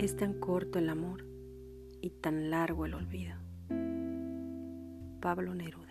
Es tan corto el amor y tan largo el olvido. Pablo Neruda